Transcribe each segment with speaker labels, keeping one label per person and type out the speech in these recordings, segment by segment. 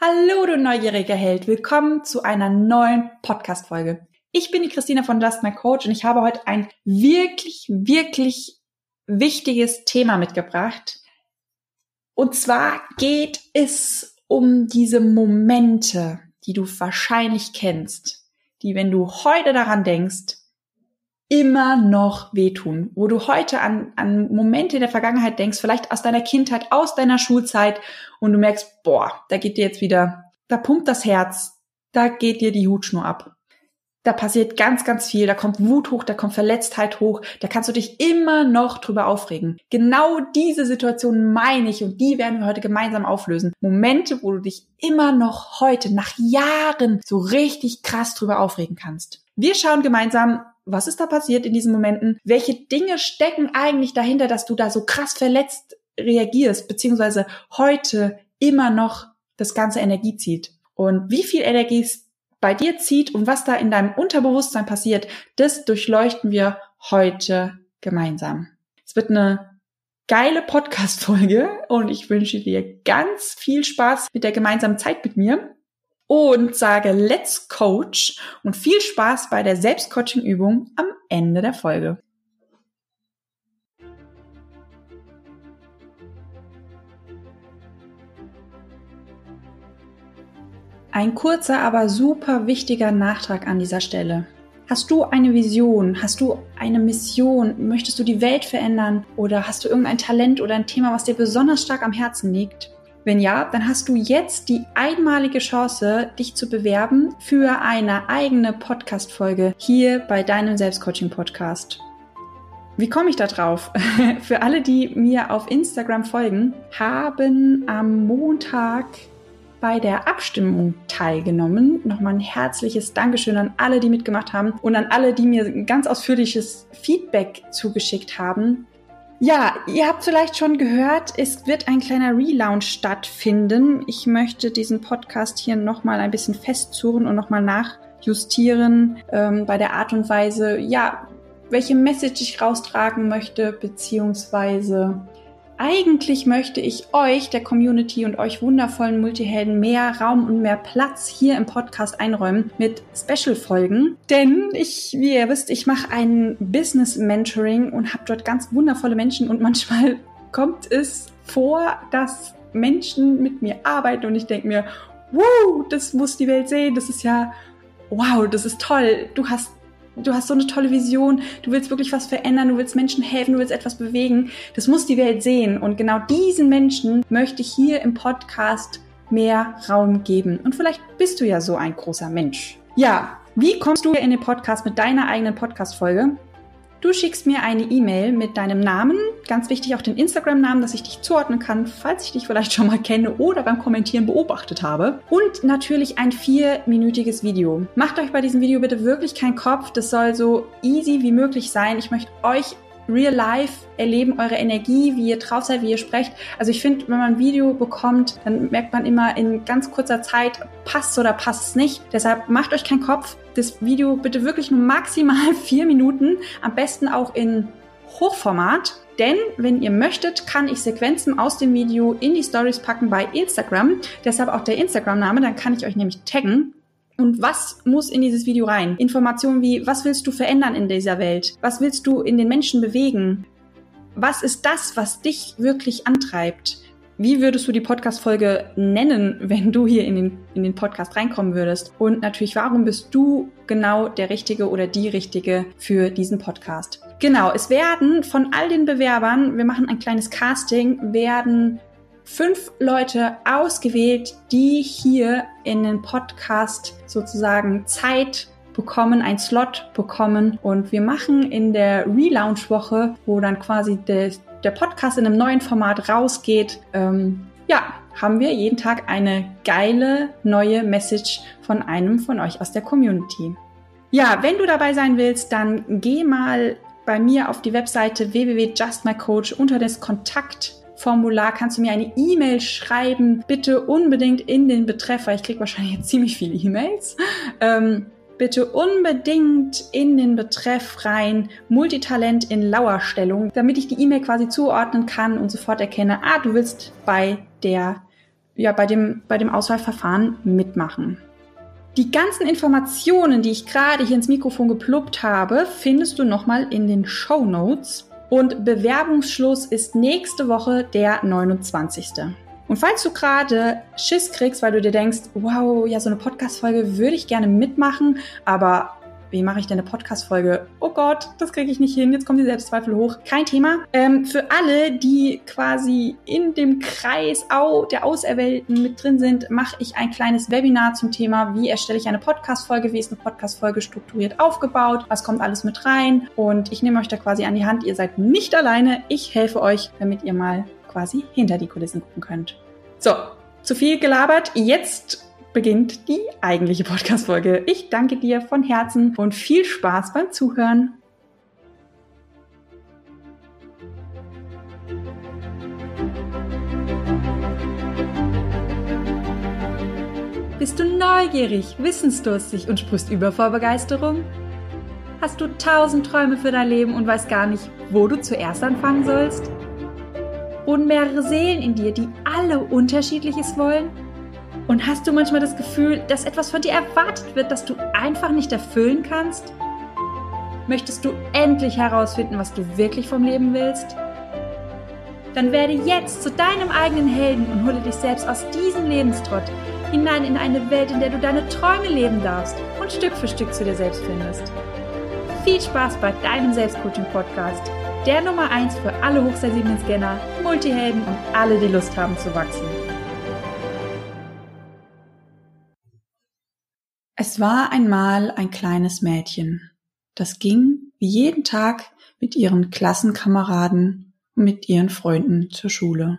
Speaker 1: Hallo, du neugieriger Held. Willkommen zu einer neuen Podcast-Folge. Ich bin die Christina von Just My Coach und ich habe heute ein wirklich, wirklich wichtiges Thema mitgebracht. Und zwar geht es um diese Momente, die du wahrscheinlich kennst, die, wenn du heute daran denkst, immer noch wehtun, wo du heute an, an Momente in der Vergangenheit denkst, vielleicht aus deiner Kindheit, aus deiner Schulzeit und du merkst, boah, da geht dir jetzt wieder, da pumpt das Herz, da geht dir die Hutschnur ab. Da passiert ganz, ganz viel, da kommt Wut hoch, da kommt Verletztheit hoch, da kannst du dich immer noch drüber aufregen. Genau diese Situation meine ich und die werden wir heute gemeinsam auflösen. Momente, wo du dich immer noch heute, nach Jahren, so richtig krass drüber aufregen kannst. Wir schauen gemeinsam, was ist da passiert in diesen Momenten? Welche Dinge stecken eigentlich dahinter, dass du da so krass verletzt reagierst, beziehungsweise heute immer noch das ganze Energie zieht? Und wie viel Energie bei dir zieht und was da in deinem Unterbewusstsein passiert, das durchleuchten wir heute gemeinsam. Es wird eine geile Podcast-Folge und ich wünsche dir ganz viel Spaß mit der gemeinsamen Zeit mit mir und sage Let's Coach und viel Spaß bei der Selbstcoaching-Übung am Ende der Folge. Ein kurzer, aber super wichtiger Nachtrag an dieser Stelle. Hast du eine Vision? Hast du eine Mission? Möchtest du die Welt verändern? Oder hast du irgendein Talent oder ein Thema, was dir besonders stark am Herzen liegt? Wenn ja, dann hast du jetzt die einmalige Chance, dich zu bewerben für eine eigene Podcast-Folge hier bei deinem Selbstcoaching-Podcast. Wie komme ich da drauf? für alle, die mir auf Instagram folgen, haben am Montag bei der Abstimmung teilgenommen. Nochmal ein herzliches Dankeschön an alle, die mitgemacht haben und an alle, die mir ganz ausführliches Feedback zugeschickt haben. Ja, ihr habt vielleicht schon gehört, es wird ein kleiner Relaunch stattfinden. Ich möchte diesen Podcast hier nochmal ein bisschen festzurren und nochmal nachjustieren ähm, bei der Art und Weise, ja, welche Message ich raustragen möchte, beziehungsweise eigentlich möchte ich euch, der Community und euch wundervollen Multihelden mehr Raum und mehr Platz hier im Podcast einräumen mit Special-Folgen. Denn ich, wie ihr wisst, ich mache ein Business-Mentoring und habe dort ganz wundervolle Menschen und manchmal kommt es vor, dass Menschen mit mir arbeiten und ich denke mir, wow, das muss die Welt sehen, das ist ja, wow, das ist toll. Du hast du hast so eine tolle Vision, du willst wirklich was verändern, du willst Menschen helfen, du willst etwas bewegen. Das muss die Welt sehen. Und genau diesen Menschen möchte ich hier im Podcast mehr Raum geben. Und vielleicht bist du ja so ein großer Mensch. Ja, wie kommst du in den Podcast mit deiner eigenen Podcast-Folge? Du schickst mir eine E-Mail mit deinem Namen, ganz wichtig auch den Instagram-Namen, dass ich dich zuordnen kann, falls ich dich vielleicht schon mal kenne oder beim Kommentieren beobachtet habe. Und natürlich ein vierminütiges Video. Macht euch bei diesem Video bitte wirklich keinen Kopf. Das soll so easy wie möglich sein. Ich möchte euch real life erleben, eure Energie, wie ihr drauf seid, wie ihr sprecht. Also ich finde, wenn man ein Video bekommt, dann merkt man immer in ganz kurzer Zeit, passt oder passt es nicht. Deshalb macht euch keinen Kopf. Das Video bitte wirklich nur maximal vier Minuten, am besten auch in Hochformat. Denn wenn ihr möchtet, kann ich Sequenzen aus dem Video in die Stories packen bei Instagram. Deshalb auch der Instagram-Name, dann kann ich euch nämlich taggen. Und was muss in dieses Video rein? Informationen wie, was willst du verändern in dieser Welt? Was willst du in den Menschen bewegen? Was ist das, was dich wirklich antreibt? Wie würdest du die Podcast-Folge nennen, wenn du hier in den, in den Podcast reinkommen würdest? Und natürlich, warum bist du genau der Richtige oder die Richtige für diesen Podcast? Genau, es werden von all den Bewerbern, wir machen ein kleines Casting, werden fünf Leute ausgewählt, die hier in den Podcast sozusagen Zeit bekommen, ein Slot bekommen und wir machen in der Relaunch-Woche, wo dann quasi der, der Podcast in einem neuen Format rausgeht, ähm, ja, haben wir jeden Tag eine geile neue Message von einem von euch aus der Community. Ja, wenn du dabei sein willst, dann geh mal bei mir auf die Webseite www.justmycoach unter das Kontakt Formular kannst du mir eine E-Mail schreiben. Bitte unbedingt in den Betreff, weil ich kriege wahrscheinlich ziemlich viele E-Mails. Ähm, bitte unbedingt in den Betreff rein Multitalent in Lauerstellung, damit ich die E-Mail quasi zuordnen kann und sofort erkenne, ah, du willst bei der ja, bei dem, bei dem Auswahlverfahren mitmachen. Die ganzen Informationen, die ich gerade hier ins Mikrofon gepluppt habe, findest du nochmal in den Show Notes. Und Bewerbungsschluss ist nächste Woche der 29. Und falls du gerade Schiss kriegst, weil du dir denkst, wow, ja, so eine Podcast-Folge würde ich gerne mitmachen, aber wie mache ich denn eine Podcast-Folge? Oh Gott, das kriege ich nicht hin. Jetzt kommen die Selbstzweifel hoch. Kein Thema. Ähm, für alle, die quasi in dem Kreis der Auserwählten mit drin sind, mache ich ein kleines Webinar zum Thema, wie erstelle ich eine Podcast-Folge, wie ist eine Podcast-Folge strukturiert aufgebaut, was kommt alles mit rein. Und ich nehme euch da quasi an die Hand. Ihr seid nicht alleine. Ich helfe euch, damit ihr mal quasi hinter die Kulissen gucken könnt. So, zu viel gelabert. Jetzt beginnt die eigentliche Podcast-Folge. Ich danke dir von Herzen und viel Spaß beim Zuhören. Bist du neugierig, wissensdurstig und sprichst über vor Begeisterung? Hast du tausend Träume für dein Leben und weißt gar nicht, wo du zuerst anfangen sollst? Und mehrere Seelen in dir, die alle unterschiedliches wollen? Und hast du manchmal das Gefühl, dass etwas von dir erwartet wird, das du einfach nicht erfüllen kannst? Möchtest du endlich herausfinden, was du wirklich vom Leben willst? Dann werde jetzt zu deinem eigenen Helden und hole dich selbst aus diesem Lebenstrott hinein in eine Welt, in der du deine Träume leben darfst und Stück für Stück zu dir selbst findest. Viel Spaß bei deinem Selbstcoaching-Podcast, der Nummer 1 für alle hochsensiblen Scanner, Multihelden und alle, die Lust haben zu wachsen. Es war einmal ein kleines Mädchen, das ging wie jeden Tag mit ihren Klassenkameraden und mit ihren Freunden zur Schule.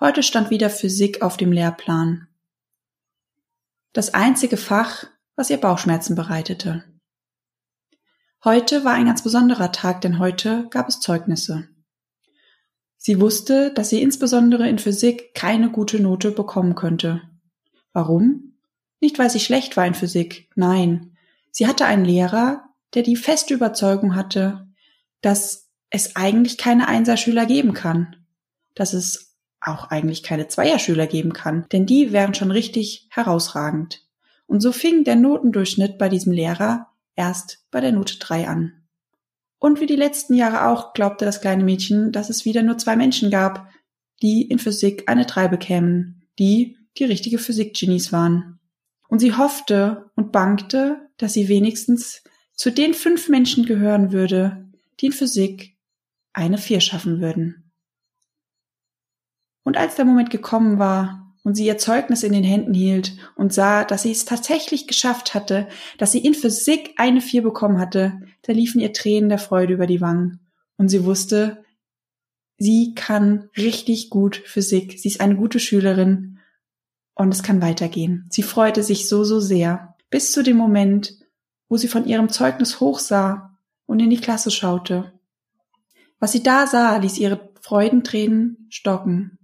Speaker 1: Heute stand wieder Physik auf dem Lehrplan. Das einzige Fach, was ihr Bauchschmerzen bereitete. Heute war ein ganz besonderer Tag, denn heute gab es Zeugnisse. Sie wusste, dass sie insbesondere in Physik keine gute Note bekommen könnte. Warum? Nicht, weil sie schlecht war in Physik, nein. Sie hatte einen Lehrer, der die feste Überzeugung hatte, dass es eigentlich keine Einserschüler geben kann. Dass es auch eigentlich keine Zweierschüler geben kann, denn die wären schon richtig herausragend. Und so fing der Notendurchschnitt bei diesem Lehrer erst bei der Note 3 an. Und wie die letzten Jahre auch glaubte das kleine Mädchen, dass es wieder nur zwei Menschen gab, die in Physik eine 3 bekämen, die die richtige Physik-Genies waren und sie hoffte und bangte, dass sie wenigstens zu den fünf Menschen gehören würde, die in Physik eine Vier schaffen würden. Und als der Moment gekommen war und sie ihr Zeugnis in den Händen hielt und sah, dass sie es tatsächlich geschafft hatte, dass sie in Physik eine Vier bekommen hatte, da liefen ihr Tränen der Freude über die Wangen. Und sie wusste, sie kann richtig gut Physik. Sie ist eine gute Schülerin und es kann weitergehen. Sie freute sich so, so sehr, bis zu dem Moment, wo sie von ihrem Zeugnis hochsah und in die Klasse schaute. Was sie da sah, ließ ihre Freudentränen stocken.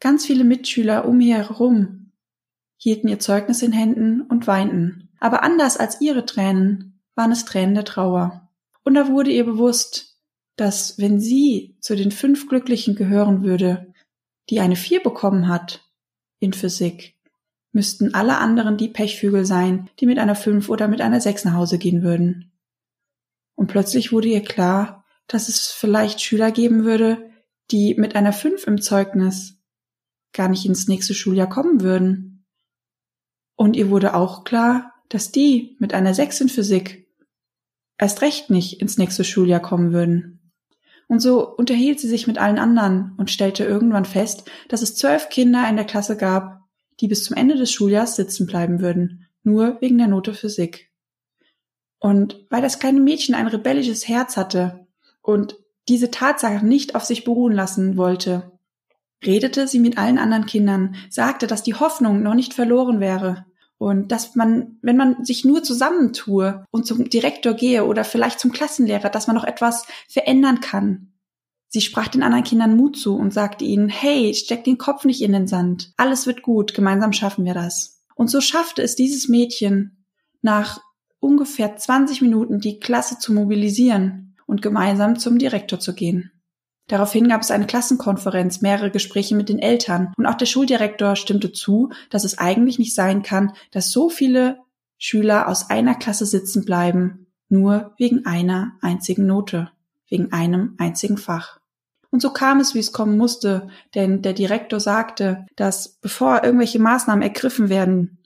Speaker 1: Ganz viele Mitschüler um ihr herum hielten ihr Zeugnis in Händen und weinten. Aber anders als ihre Tränen waren es Tränen der Trauer. Und da wurde ihr bewusst, dass wenn sie zu den fünf Glücklichen gehören würde, die eine Vier bekommen hat, in Physik müssten alle anderen die Pechvögel sein, die mit einer Fünf oder mit einer Sechs nach Hause gehen würden. Und plötzlich wurde ihr klar, dass es vielleicht Schüler geben würde, die mit einer Fünf im Zeugnis gar nicht ins nächste Schuljahr kommen würden. Und ihr wurde auch klar, dass die mit einer Sechs in Physik erst recht nicht ins nächste Schuljahr kommen würden. Und so unterhielt sie sich mit allen anderen und stellte irgendwann fest, dass es zwölf Kinder in der Klasse gab, die bis zum Ende des Schuljahrs sitzen bleiben würden, nur wegen der Note Physik. Und weil das kleine Mädchen ein rebellisches Herz hatte und diese Tatsache nicht auf sich beruhen lassen wollte, redete sie mit allen anderen Kindern, sagte, dass die Hoffnung noch nicht verloren wäre und dass man, wenn man sich nur zusammentue und zum Direktor gehe oder vielleicht zum Klassenlehrer, dass man noch etwas verändern kann. Sie sprach den anderen Kindern Mut zu und sagte ihnen, hey, steck den Kopf nicht in den Sand. Alles wird gut, gemeinsam schaffen wir das. Und so schaffte es dieses Mädchen, nach ungefähr 20 Minuten die Klasse zu mobilisieren und gemeinsam zum Direktor zu gehen. Daraufhin gab es eine Klassenkonferenz, mehrere Gespräche mit den Eltern und auch der Schuldirektor stimmte zu, dass es eigentlich nicht sein kann, dass so viele Schüler aus einer Klasse sitzen bleiben, nur wegen einer einzigen Note, wegen einem einzigen Fach. Und so kam es, wie es kommen musste, denn der Direktor sagte, dass bevor irgendwelche Maßnahmen ergriffen werden,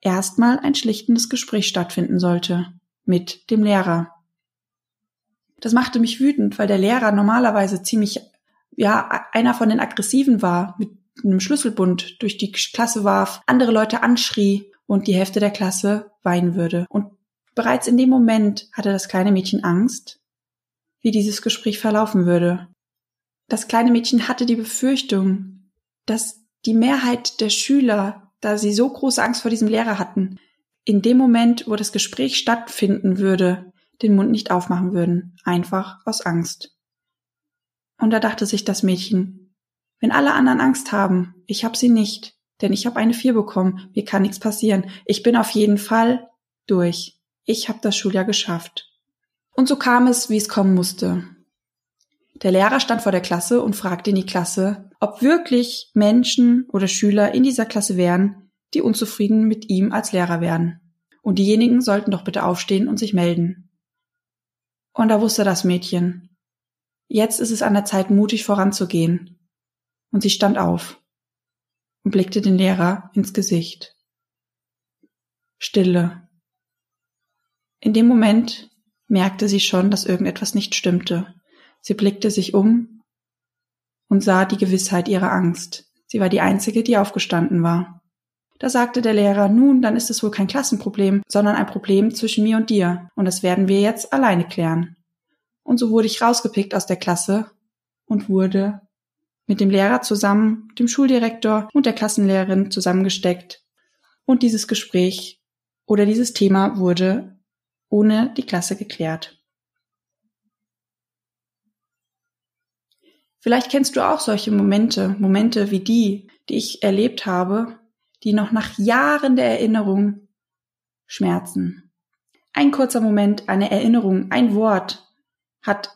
Speaker 1: erstmal ein schlichtendes Gespräch stattfinden sollte mit dem Lehrer. Das machte mich wütend, weil der Lehrer normalerweise ziemlich, ja, einer von den Aggressiven war, mit einem Schlüsselbund durch die Klasse warf, andere Leute anschrie und die Hälfte der Klasse weinen würde. Und bereits in dem Moment hatte das kleine Mädchen Angst, wie dieses Gespräch verlaufen würde. Das kleine Mädchen hatte die Befürchtung, dass die Mehrheit der Schüler, da sie so große Angst vor diesem Lehrer hatten, in dem Moment, wo das Gespräch stattfinden würde, den Mund nicht aufmachen würden, einfach aus Angst. Und da dachte sich das Mädchen, wenn alle anderen Angst haben, ich hab sie nicht, denn ich habe eine Vier bekommen, mir kann nichts passieren, ich bin auf jeden Fall durch, ich habe das Schuljahr geschafft. Und so kam es, wie es kommen musste. Der Lehrer stand vor der Klasse und fragte in die Klasse, ob wirklich Menschen oder Schüler in dieser Klasse wären, die unzufrieden mit ihm als Lehrer wären. Und diejenigen sollten doch bitte aufstehen und sich melden. Und da wusste das Mädchen. Jetzt ist es an der Zeit, mutig voranzugehen. Und sie stand auf und blickte den Lehrer ins Gesicht. Stille. In dem Moment merkte sie schon, dass irgendetwas nicht stimmte. Sie blickte sich um und sah die Gewissheit ihrer Angst. Sie war die Einzige, die aufgestanden war. Da sagte der Lehrer, nun, dann ist es wohl kein Klassenproblem, sondern ein Problem zwischen mir und dir, und das werden wir jetzt alleine klären. Und so wurde ich rausgepickt aus der Klasse und wurde mit dem Lehrer zusammen, dem Schuldirektor und der Klassenlehrerin zusammengesteckt. Und dieses Gespräch oder dieses Thema wurde ohne die Klasse geklärt. Vielleicht kennst du auch solche Momente, Momente wie die, die ich erlebt habe, die noch nach Jahren der Erinnerung schmerzen. Ein kurzer Moment, eine Erinnerung, ein Wort hat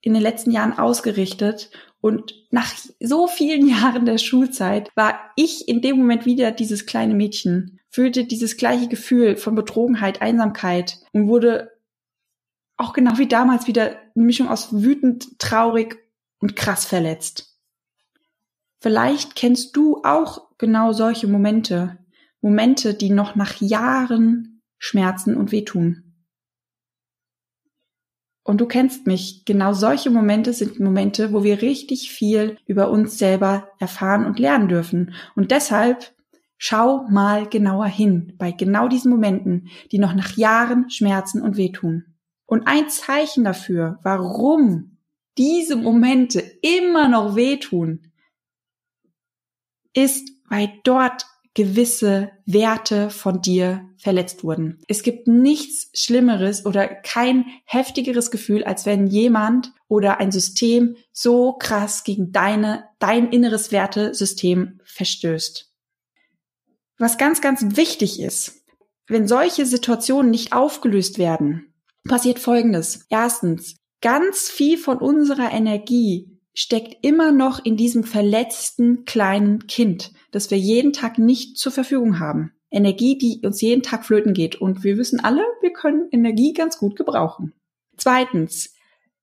Speaker 1: in den letzten Jahren ausgerichtet und nach so vielen Jahren der Schulzeit war ich in dem Moment wieder dieses kleine Mädchen, fühlte dieses gleiche Gefühl von Betrogenheit, Einsamkeit und wurde auch genau wie damals wieder eine Mischung aus wütend, traurig und krass verletzt. Vielleicht kennst du auch genau solche Momente, Momente, die noch nach Jahren schmerzen und wehtun. Und du kennst mich, genau solche Momente sind Momente, wo wir richtig viel über uns selber erfahren und lernen dürfen. Und deshalb schau mal genauer hin bei genau diesen Momenten, die noch nach Jahren schmerzen und wehtun. Und ein Zeichen dafür, warum diese Momente immer noch wehtun, ist, weil dort gewisse Werte von dir verletzt wurden. Es gibt nichts Schlimmeres oder kein heftigeres Gefühl, als wenn jemand oder ein System so krass gegen deine, dein inneres Wertesystem verstößt. Was ganz, ganz wichtig ist, wenn solche Situationen nicht aufgelöst werden, passiert Folgendes. Erstens, ganz viel von unserer Energie steckt immer noch in diesem verletzten kleinen Kind, das wir jeden Tag nicht zur Verfügung haben. Energie, die uns jeden Tag flöten geht. Und wir wissen alle, wir können Energie ganz gut gebrauchen. Zweitens,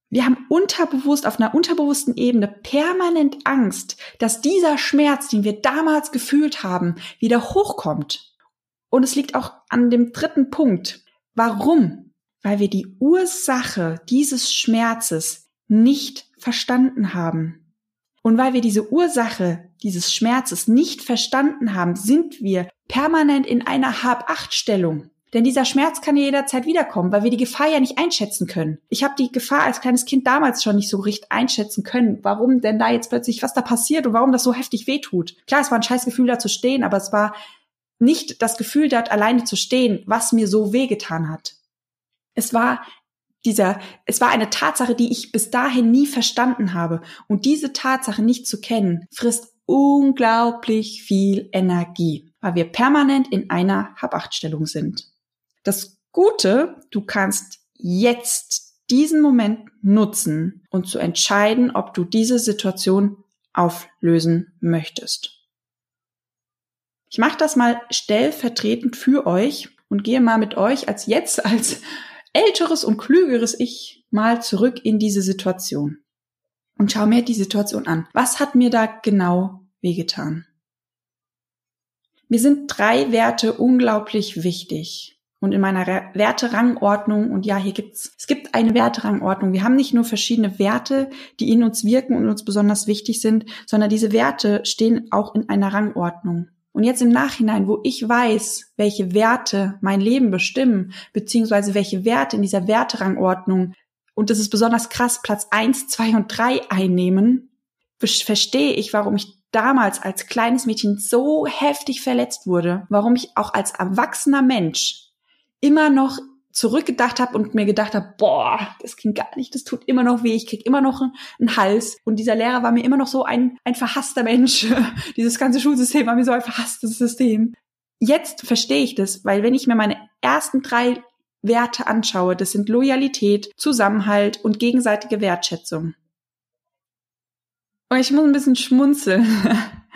Speaker 1: wir haben unterbewusst, auf einer unterbewussten Ebene permanent Angst, dass dieser Schmerz, den wir damals gefühlt haben, wieder hochkommt. Und es liegt auch an dem dritten Punkt. Warum? weil wir die Ursache dieses Schmerzes nicht verstanden haben. Und weil wir diese Ursache dieses Schmerzes nicht verstanden haben, sind wir permanent in einer Hab-Acht-Stellung. Denn dieser Schmerz kann ja jederzeit wiederkommen, weil wir die Gefahr ja nicht einschätzen können. Ich habe die Gefahr als kleines Kind damals schon nicht so richtig einschätzen können, warum denn da jetzt plötzlich was da passiert und warum das so heftig wehtut. Klar, es war ein scheiß Gefühl, da zu stehen, aber es war nicht das Gefühl, dort alleine zu stehen, was mir so wehgetan hat. Es war dieser, es war eine Tatsache, die ich bis dahin nie verstanden habe. Und diese Tatsache nicht zu kennen, frisst unglaublich viel Energie, weil wir permanent in einer Habachtstellung sind. Das Gute, du kannst jetzt diesen Moment nutzen und zu entscheiden, ob du diese Situation auflösen möchtest. Ich mache das mal stellvertretend für euch und gehe mal mit euch als jetzt als älteres und klügeres Ich mal zurück in diese Situation und schau mir die Situation an. Was hat mir da genau wehgetan? Mir sind drei Werte unglaublich wichtig. Und in meiner Werterangordnung, und ja, hier gibt's, es gibt eine Werterangordnung. Wir haben nicht nur verschiedene Werte, die in uns wirken und uns besonders wichtig sind, sondern diese Werte stehen auch in einer Rangordnung. Und jetzt im Nachhinein, wo ich weiß, welche Werte mein Leben bestimmen, beziehungsweise welche Werte in dieser Werterangordnung, und das ist besonders krass, Platz eins, zwei und drei einnehmen, verstehe ich, warum ich damals als kleines Mädchen so heftig verletzt wurde, warum ich auch als erwachsener Mensch immer noch zurückgedacht habe und mir gedacht habe, boah, das klingt gar nicht, das tut immer noch weh, ich krieg immer noch einen Hals. Und dieser Lehrer war mir immer noch so ein, ein verhasster Mensch. Dieses ganze Schulsystem war mir so ein verhasstes System. Jetzt verstehe ich das, weil wenn ich mir meine ersten drei Werte anschaue, das sind Loyalität, Zusammenhalt und gegenseitige Wertschätzung. Und ich muss ein bisschen schmunzeln.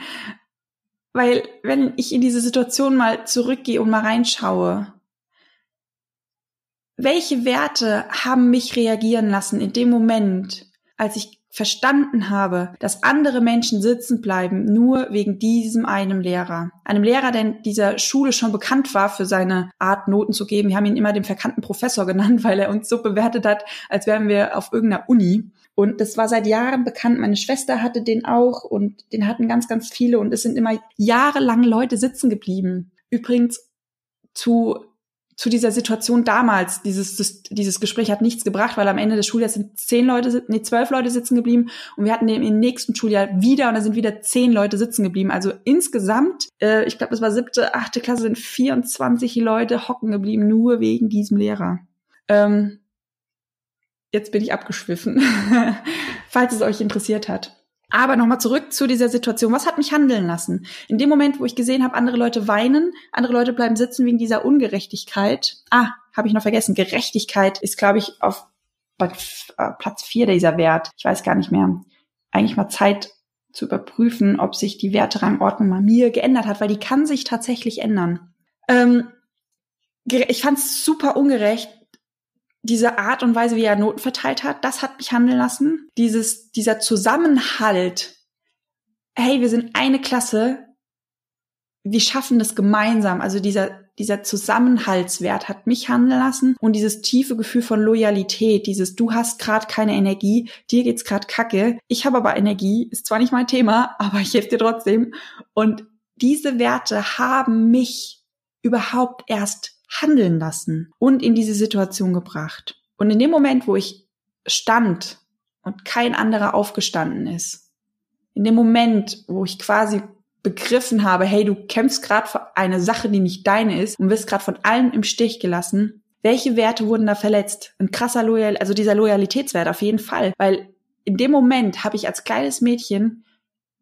Speaker 1: weil wenn ich in diese Situation mal zurückgehe und mal reinschaue, welche Werte haben mich reagieren lassen in dem Moment, als ich verstanden habe, dass andere Menschen sitzen bleiben, nur wegen diesem einem Lehrer. Einem Lehrer, der in dieser Schule schon bekannt war für seine Art, Noten zu geben. Wir haben ihn immer den verkannten Professor genannt, weil er uns so bewertet hat, als wären wir auf irgendeiner Uni. Und das war seit Jahren bekannt. Meine Schwester hatte den auch und den hatten ganz, ganz viele und es sind immer jahrelang Leute sitzen geblieben. Übrigens zu zu dieser Situation damals, dieses, dieses Gespräch hat nichts gebracht, weil am Ende des Schuljahres sind zehn Leute, nee, zwölf Leute sitzen geblieben und wir hatten im nächsten Schuljahr wieder und da sind wieder zehn Leute sitzen geblieben. Also insgesamt, äh, ich glaube, es war siebte, achte Klasse, sind 24 Leute hocken geblieben, nur wegen diesem Lehrer. Ähm, jetzt bin ich abgeschwiffen, falls es euch interessiert hat. Aber nochmal zurück zu dieser Situation. Was hat mich handeln lassen? In dem Moment, wo ich gesehen habe, andere Leute weinen, andere Leute bleiben sitzen wegen dieser Ungerechtigkeit. Ah, habe ich noch vergessen. Gerechtigkeit ist, glaube ich, auf äh, Platz vier dieser Wert. Ich weiß gar nicht mehr. Eigentlich mal Zeit zu überprüfen, ob sich die Werterangordnung mal mir geändert hat, weil die kann sich tatsächlich ändern. Ähm, ich fand es super ungerecht, diese Art und Weise, wie er Noten verteilt hat, das hat mich handeln lassen. Dieses, dieser Zusammenhalt. Hey, wir sind eine Klasse. Wir schaffen das gemeinsam. Also dieser, dieser Zusammenhaltswert hat mich handeln lassen und dieses tiefe Gefühl von Loyalität, dieses du hast gerade keine Energie, dir geht's gerade kacke, ich habe aber Energie, ist zwar nicht mein Thema, aber ich helfe dir trotzdem und diese Werte haben mich überhaupt erst handeln lassen und in diese Situation gebracht. Und in dem Moment, wo ich stand und kein anderer aufgestanden ist, in dem Moment, wo ich quasi begriffen habe, hey, du kämpfst gerade für eine Sache, die nicht deine ist und wirst gerade von allem im Stich gelassen, welche Werte wurden da verletzt? Ein krasser Loyal, also dieser Loyalitätswert auf jeden Fall, weil in dem Moment habe ich als kleines Mädchen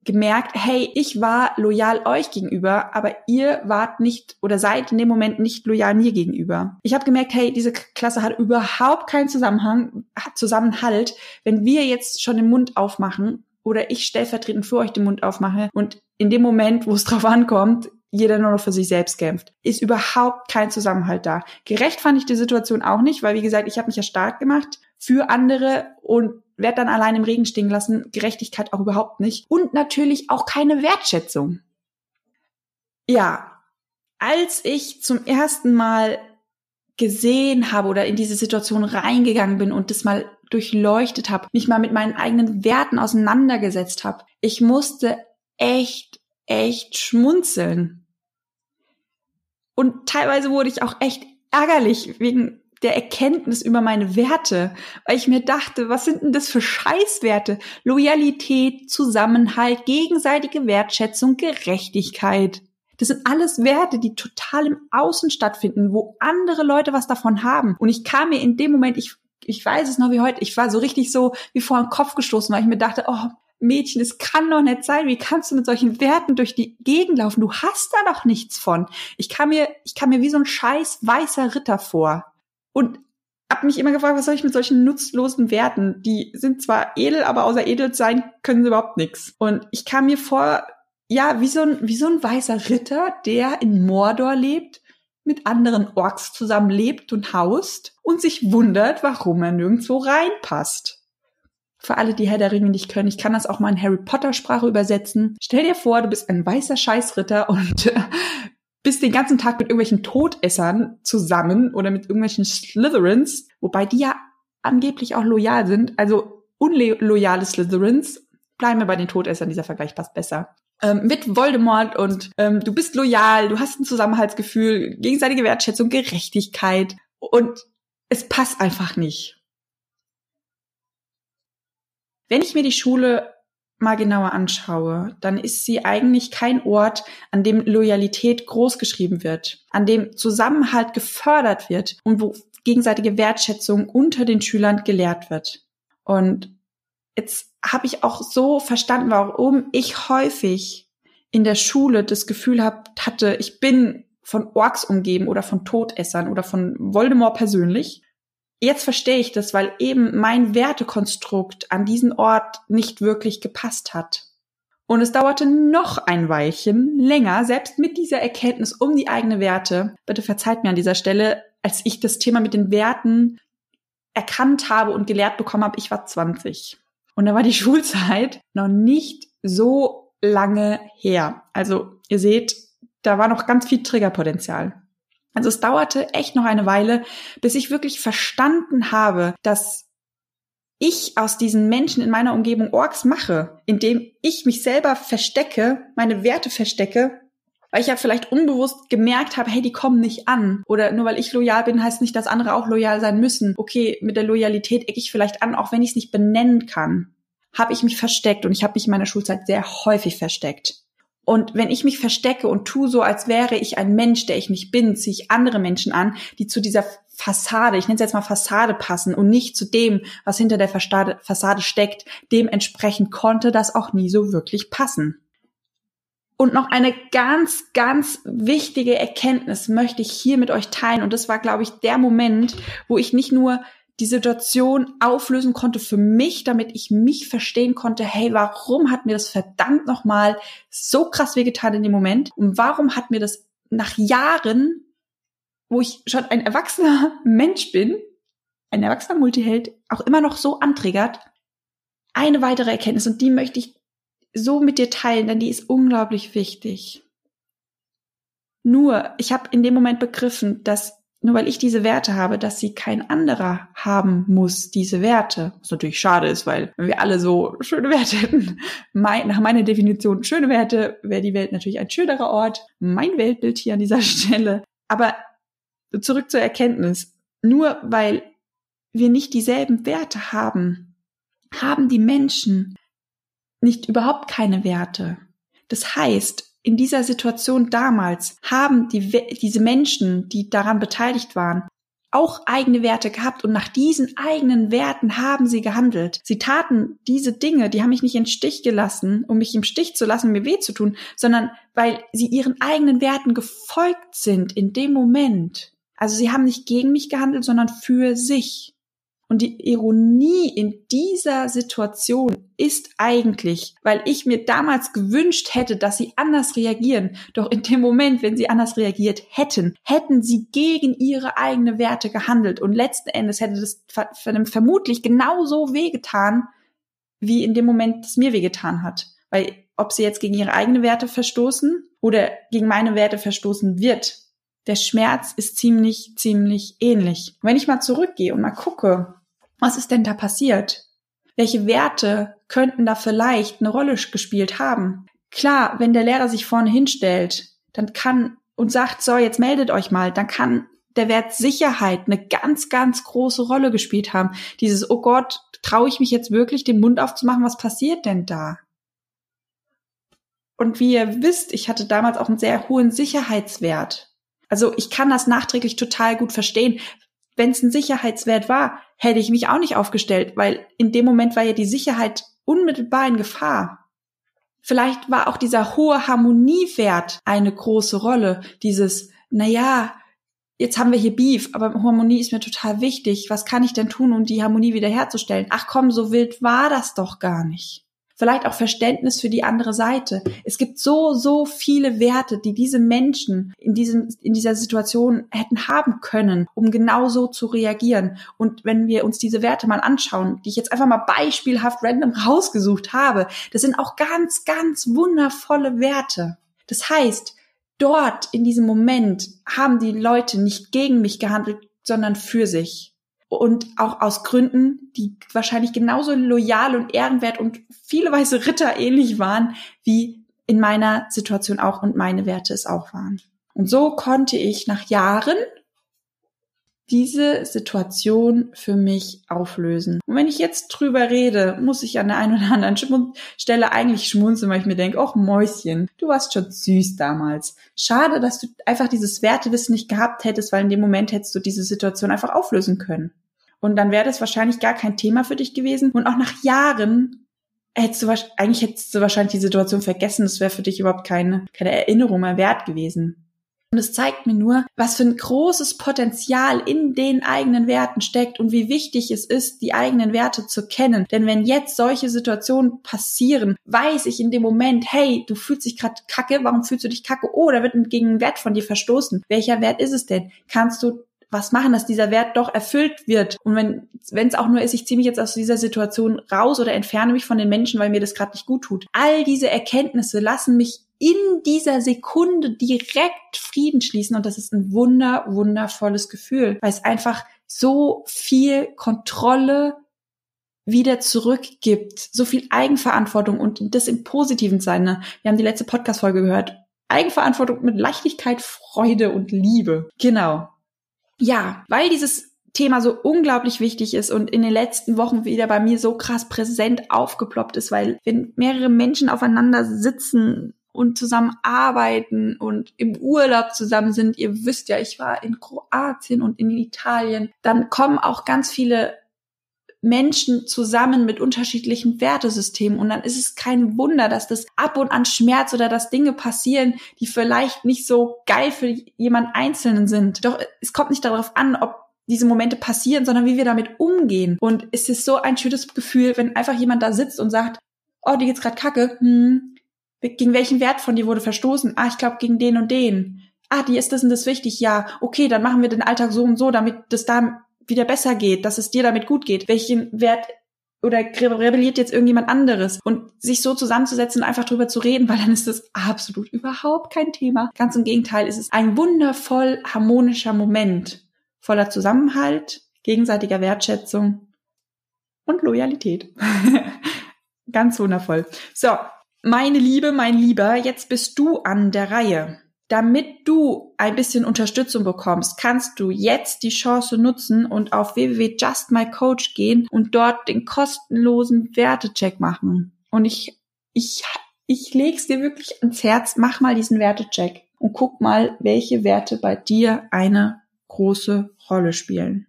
Speaker 1: gemerkt, hey, ich war loyal euch gegenüber, aber ihr wart nicht oder seid in dem Moment nicht loyal mir gegenüber. Ich habe gemerkt, hey, diese Klasse hat überhaupt keinen Zusammenhang, Zusammenhalt, wenn wir jetzt schon den Mund aufmachen oder ich stellvertretend für euch den Mund aufmache und in dem Moment, wo es drauf ankommt, jeder nur noch für sich selbst kämpft. Ist überhaupt kein Zusammenhalt da. Gerecht fand ich die Situation auch nicht, weil wie gesagt, ich habe mich ja stark gemacht für andere und werde dann allein im Regen stehen lassen. Gerechtigkeit auch überhaupt nicht. Und natürlich auch keine Wertschätzung. Ja, als ich zum ersten Mal gesehen habe oder in diese Situation reingegangen bin und das mal durchleuchtet habe, mich mal mit meinen eigenen Werten auseinandergesetzt habe, ich musste echt, echt schmunzeln. Und teilweise wurde ich auch echt ärgerlich wegen der Erkenntnis über meine Werte, weil ich mir dachte, was sind denn das für Scheißwerte? Loyalität, Zusammenhalt, gegenseitige Wertschätzung, Gerechtigkeit. Das sind alles Werte, die total im Außen stattfinden, wo andere Leute was davon haben. Und ich kam mir in dem Moment, ich, ich weiß es noch wie heute, ich war so richtig so wie vor den Kopf gestoßen, weil ich mir dachte, oh, Mädchen, es kann doch nicht sein. Wie kannst du mit solchen Werten durch die Gegend laufen? Du hast da doch nichts von. Ich kam mir, ich kam mir wie so ein scheiß weißer Ritter vor. Und habe mich immer gefragt, was soll ich mit solchen nutzlosen Werten? Die sind zwar edel, aber außer edel sein können sie überhaupt nichts. Und ich kam mir vor, ja, wie so ein, wie so ein weißer Ritter, der in Mordor lebt, mit anderen Orks zusammen lebt und haust und sich wundert, warum er nirgendwo reinpasst. Für alle, die Herr der Ringe nicht können, ich kann das auch mal in Harry Potter Sprache übersetzen. Stell dir vor, du bist ein weißer Scheißritter und äh, bist den ganzen Tag mit irgendwelchen Todessern zusammen oder mit irgendwelchen Slytherins, wobei die ja angeblich auch loyal sind, also unloyale Slytherins. Bleiben wir bei den Todessern, dieser Vergleich passt besser. Ähm, mit Voldemort und ähm, du bist loyal, du hast ein Zusammenhaltsgefühl, gegenseitige Wertschätzung, Gerechtigkeit und es passt einfach nicht. Wenn ich mir die Schule mal genauer anschaue, dann ist sie eigentlich kein Ort, an dem Loyalität großgeschrieben wird, an dem Zusammenhalt gefördert wird und wo gegenseitige Wertschätzung unter den Schülern gelehrt wird. Und jetzt habe ich auch so verstanden, warum ich häufig in der Schule das Gefühl hab, hatte, ich bin von Orks umgeben oder von Todessern oder von Voldemort persönlich Jetzt verstehe ich das, weil eben mein Wertekonstrukt an diesen Ort nicht wirklich gepasst hat. Und es dauerte noch ein Weilchen länger, selbst mit dieser Erkenntnis um die eigene Werte. Bitte verzeiht mir an dieser Stelle, als ich das Thema mit den Werten erkannt habe und gelehrt bekommen habe, ich war 20. Und da war die Schulzeit noch nicht so lange her. Also ihr seht, da war noch ganz viel Triggerpotenzial. Also es dauerte echt noch eine Weile, bis ich wirklich verstanden habe, dass ich aus diesen Menschen in meiner Umgebung Orks mache, indem ich mich selber verstecke, meine Werte verstecke, weil ich ja vielleicht unbewusst gemerkt habe, hey, die kommen nicht an. Oder nur weil ich loyal bin, heißt nicht, dass andere auch loyal sein müssen. Okay, mit der Loyalität ecke ich vielleicht an, auch wenn ich es nicht benennen kann. Habe ich mich versteckt und ich habe mich in meiner Schulzeit sehr häufig versteckt. Und wenn ich mich verstecke und tue so, als wäre ich ein Mensch, der ich nicht bin, ziehe ich andere Menschen an, die zu dieser Fassade, ich nenne es jetzt mal Fassade passen und nicht zu dem, was hinter der Fassade, steckt. Dementsprechend konnte das auch nie so wirklich passen. Und noch eine ganz, ganz wichtige Erkenntnis möchte ich hier mit euch teilen. Und das war, glaube ich, der Moment, wo ich nicht nur die Situation auflösen konnte für mich, damit ich mich verstehen konnte, hey, warum hat mir das verdammt nochmal so krass wehgetan in dem Moment? Und warum hat mir das nach Jahren, wo ich schon ein erwachsener Mensch bin, ein erwachsener Multiheld, auch immer noch so antriggert? Eine weitere Erkenntnis und die möchte ich so mit dir teilen, denn die ist unglaublich wichtig. Nur, ich habe in dem Moment begriffen, dass nur weil ich diese Werte habe, dass sie kein anderer haben muss, diese Werte. Was natürlich schade ist, weil wenn wir alle so schöne Werte hätten, mein, nach meiner Definition schöne Werte, wäre die Welt natürlich ein schönerer Ort. Mein Weltbild hier an dieser Stelle. Aber zurück zur Erkenntnis. Nur weil wir nicht dieselben Werte haben, haben die Menschen nicht überhaupt keine Werte. Das heißt, in dieser Situation damals haben die, diese Menschen, die daran beteiligt waren, auch eigene Werte gehabt und nach diesen eigenen Werten haben sie gehandelt. Sie taten diese Dinge, die haben mich nicht in Stich gelassen, um mich im Stich zu lassen, mir weh zu tun, sondern weil sie ihren eigenen Werten gefolgt sind in dem Moment. Also sie haben nicht gegen mich gehandelt, sondern für sich. Und die Ironie in dieser Situation ist eigentlich, weil ich mir damals gewünscht hätte, dass sie anders reagieren. Doch in dem Moment, wenn sie anders reagiert hätten, hätten sie gegen ihre eigene Werte gehandelt. Und letzten Endes hätte das vermutlich genauso wehgetan, wie in dem Moment es mir wehgetan hat. Weil ob sie jetzt gegen ihre eigene Werte verstoßen oder gegen meine Werte verstoßen wird, der Schmerz ist ziemlich, ziemlich ähnlich. Wenn ich mal zurückgehe und mal gucke, was ist denn da passiert? Welche Werte könnten da vielleicht eine Rolle gespielt haben? Klar, wenn der Lehrer sich vorne hinstellt, dann kann und sagt, so, jetzt meldet euch mal, dann kann der Wert Sicherheit eine ganz, ganz große Rolle gespielt haben. Dieses, oh Gott, traue ich mich jetzt wirklich, den Mund aufzumachen, was passiert denn da? Und wie ihr wisst, ich hatte damals auch einen sehr hohen Sicherheitswert. Also ich kann das nachträglich total gut verstehen wenn es ein Sicherheitswert war, hätte ich mich auch nicht aufgestellt, weil in dem Moment war ja die Sicherheit unmittelbar in Gefahr. Vielleicht war auch dieser hohe Harmoniewert eine große Rolle, dieses, na ja, jetzt haben wir hier Beef, aber Harmonie ist mir total wichtig. Was kann ich denn tun, um die Harmonie wiederherzustellen? Ach komm, so wild war das doch gar nicht. Vielleicht auch Verständnis für die andere Seite. Es gibt so, so viele Werte, die diese Menschen in diesem, in dieser Situation hätten haben können, um genau so zu reagieren. Und wenn wir uns diese Werte mal anschauen, die ich jetzt einfach mal beispielhaft random rausgesucht habe, das sind auch ganz, ganz wundervolle Werte. Das heißt, dort in diesem Moment haben die Leute nicht gegen mich gehandelt, sondern für sich. Und auch aus Gründen, die wahrscheinlich genauso loyal und ehrenwert und viele weiße Ritter ähnlich waren, wie in meiner Situation auch und meine Werte es auch waren. Und so konnte ich nach Jahren diese Situation für mich auflösen. Und wenn ich jetzt drüber rede, muss ich an der einen oder anderen Stelle eigentlich schmunzeln, weil ich mir denke, ach Mäuschen, du warst schon süß damals. Schade, dass du einfach dieses Wertewissen nicht gehabt hättest, weil in dem Moment hättest du diese Situation einfach auflösen können. Und dann wäre das wahrscheinlich gar kein Thema für dich gewesen. Und auch nach Jahren hättest du eigentlich hättest du wahrscheinlich die Situation vergessen. Das wäre für dich überhaupt keine, keine Erinnerung mehr wert gewesen. Und es zeigt mir nur, was für ein großes Potenzial in den eigenen Werten steckt und wie wichtig es ist, die eigenen Werte zu kennen. Denn wenn jetzt solche Situationen passieren, weiß ich in dem Moment, hey, du fühlst dich gerade kacke, warum fühlst du dich kacke? Oh, da wird gegen einen Wert von dir verstoßen. Welcher Wert ist es denn? Kannst du was machen, dass dieser Wert doch erfüllt wird. Und wenn es auch nur ist, ich ziehe mich jetzt aus dieser Situation raus oder entferne mich von den Menschen, weil mir das gerade nicht gut tut. All diese Erkenntnisse lassen mich in dieser Sekunde direkt Frieden schließen und das ist ein wunder, wundervolles Gefühl, weil es einfach so viel Kontrolle wieder zurückgibt, so viel Eigenverantwortung und das im positiven Sinne. Wir haben die letzte Podcast-Folge gehört. Eigenverantwortung mit Leichtigkeit, Freude und Liebe. Genau. Ja, weil dieses Thema so unglaublich wichtig ist und in den letzten Wochen wieder bei mir so krass präsent aufgeploppt ist, weil wenn mehrere Menschen aufeinander sitzen und zusammen arbeiten und im Urlaub zusammen sind. Ihr wisst ja, ich war in Kroatien und in Italien. Dann kommen auch ganz viele Menschen zusammen mit unterschiedlichen Wertesystemen und dann ist es kein Wunder, dass das ab und an Schmerz oder dass Dinge passieren, die vielleicht nicht so geil für jemand Einzelnen sind. Doch es kommt nicht darauf an, ob diese Momente passieren, sondern wie wir damit umgehen. Und es ist so ein schönes Gefühl, wenn einfach jemand da sitzt und sagt, oh, dir geht's grad kacke, hm, gegen welchen Wert von dir wurde verstoßen? Ah, ich glaube gegen den und den. Ah, dir ist das und das wichtig. Ja, okay, dann machen wir den Alltag so und so, damit das da wieder besser geht, dass es dir damit gut geht. Welchen Wert oder rebelliert jetzt irgendjemand anderes? Und sich so zusammenzusetzen und einfach drüber zu reden, weil dann ist das absolut überhaupt kein Thema. Ganz im Gegenteil, ist es ein wundervoll harmonischer Moment voller Zusammenhalt, gegenseitiger Wertschätzung und Loyalität. Ganz wundervoll. So, meine Liebe, mein Lieber, jetzt bist du an der Reihe. Damit du ein bisschen Unterstützung bekommst, kannst du jetzt die Chance nutzen und auf www.justmycoach gehen und dort den kostenlosen Wertecheck machen. Und ich, ich, ich leg's dir wirklich ans Herz, mach mal diesen Wertecheck und guck mal, welche Werte bei dir eine große Rolle spielen.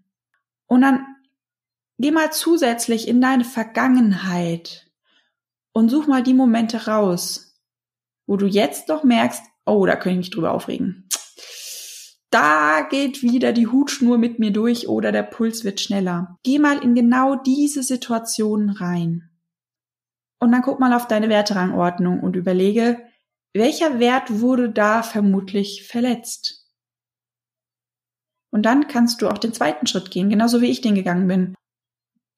Speaker 1: Und dann geh mal zusätzlich in deine Vergangenheit und such mal die Momente raus, wo du jetzt doch merkst, oh, da könnte ich mich drüber aufregen. Da geht wieder die Hutschnur mit mir durch oder der Puls wird schneller. Geh mal in genau diese Situationen rein. Und dann guck mal auf deine Werterangordnung und überlege, welcher Wert wurde da vermutlich verletzt? Und dann kannst du auch den zweiten Schritt gehen, genauso wie ich den gegangen bin.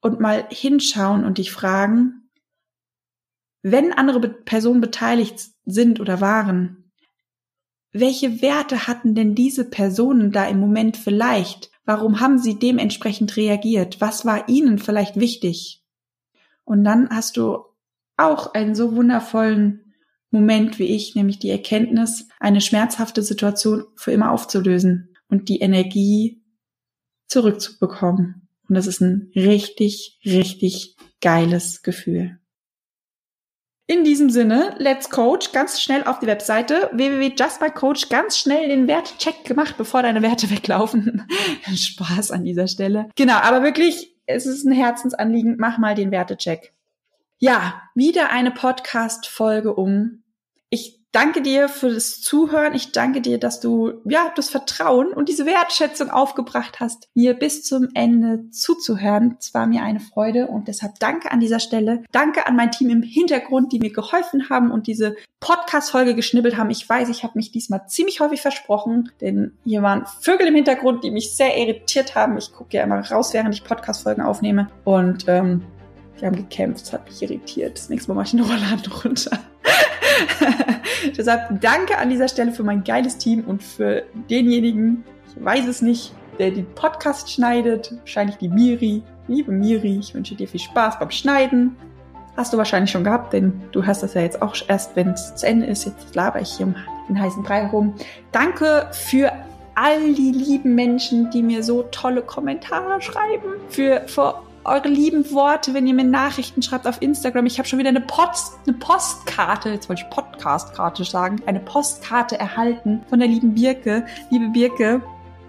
Speaker 1: Und mal hinschauen und dich fragen, wenn andere Personen beteiligt sind oder waren, welche Werte hatten denn diese Personen da im Moment vielleicht? Warum haben sie dementsprechend reagiert? Was war ihnen vielleicht wichtig? Und dann hast du auch einen so wundervollen Moment wie ich, nämlich die Erkenntnis, eine schmerzhafte Situation für immer aufzulösen und die Energie zurückzubekommen. Und das ist ein richtig, richtig geiles Gefühl. In diesem Sinne, let's coach, ganz schnell auf die Webseite www.justbycoach, ganz schnell den Wertcheck gemacht, bevor deine Werte weglaufen. Spaß an dieser Stelle. Genau, aber wirklich, es ist ein Herzensanliegen, mach mal den Wertecheck. Ja, wieder eine Podcast-Folge um. Ich danke dir für das Zuhören. Ich danke dir, dass du, ja, das Vertrauen und diese Wertschätzung aufgebracht hast, mir bis zum Ende zuzuhören. Es war mir eine Freude und deshalb danke an dieser Stelle. Danke an mein Team im Hintergrund, die mir geholfen haben und diese Podcast-Folge geschnibbelt haben. Ich weiß, ich habe mich diesmal ziemlich häufig versprochen, denn hier waren Vögel im Hintergrund, die mich sehr irritiert haben. Ich gucke ja immer raus, während ich Podcast-Folgen aufnehme und ähm, wir haben gekämpft, es hat mich irritiert. Das nächste Mal mache ich eine Rollladen runter. Deshalb danke an dieser Stelle für mein geiles Team und für denjenigen, ich weiß es nicht, der den Podcast schneidet. Wahrscheinlich die Miri. Liebe Miri, ich wünsche dir viel Spaß beim Schneiden. Hast du wahrscheinlich schon gehabt, denn du hast das ja jetzt auch erst, wenn es zu Ende ist. Jetzt laber ich hier um den heißen Brei rum. Danke für all die lieben Menschen, die mir so tolle Kommentare schreiben. Für, für eure lieben Worte, wenn ihr mir Nachrichten schreibt auf Instagram. Ich habe schon wieder eine, Post, eine Postkarte, jetzt wollte ich Podcastkarte sagen, eine Postkarte erhalten von der lieben Birke. Liebe Birke,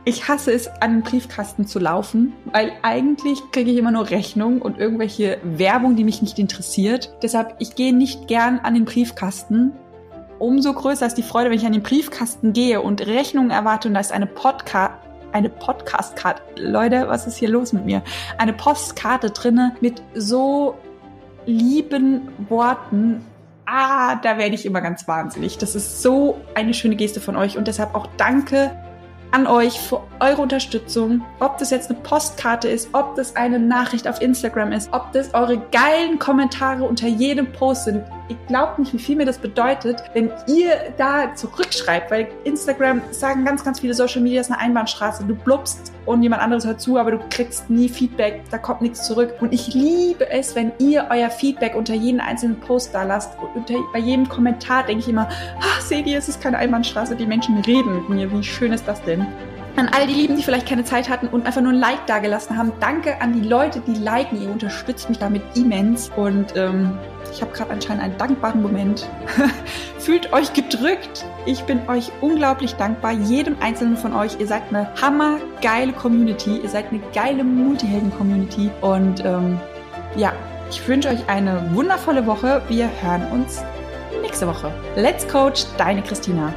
Speaker 1: ich hasse es, an den Briefkasten zu laufen, weil eigentlich kriege ich immer nur Rechnungen und irgendwelche Werbung, die mich nicht interessiert. Deshalb, ich gehe nicht gern an den Briefkasten. Umso größer ist die Freude, wenn ich an den Briefkasten gehe und Rechnungen erwarte und da ist eine Podcast eine Postkarte. Leute, was ist hier los mit mir? Eine Postkarte drinne mit so lieben Worten. Ah, da werde ich immer ganz wahnsinnig. Das ist so eine schöne Geste von euch und deshalb auch danke an euch für eure Unterstützung. Ob das jetzt eine Postkarte ist, ob das eine Nachricht auf Instagram ist, ob das eure geilen Kommentare unter jedem Post sind. Ich glaube nicht, wie viel mir das bedeutet, wenn ihr da zurückschreibt, weil Instagram sagen ganz, ganz viele Social Media ist eine Einbahnstraße. Du blubst und jemand anderes hört zu, aber du kriegst nie Feedback, da kommt nichts zurück. Und ich liebe es, wenn ihr euer Feedback unter jeden einzelnen Post da lasst. Bei jedem Kommentar denke ich immer, ach, seht ihr, es ist keine Einbahnstraße, die Menschen reden mit mir. Wie schön ist das denn? An all die Lieben, die vielleicht keine Zeit hatten und einfach nur ein Like dagelassen haben. Danke an die Leute, die liken. Ihr unterstützt mich damit immens. Und ähm, ich habe gerade anscheinend einen dankbaren Moment. Fühlt euch gedrückt. Ich bin euch unglaublich dankbar. Jedem einzelnen von euch. Ihr seid eine hammergeile Community. Ihr seid eine geile Multihelden-Community. Und ähm, ja, ich wünsche euch eine wundervolle Woche. Wir hören uns nächste Woche. Let's Coach, deine Christina.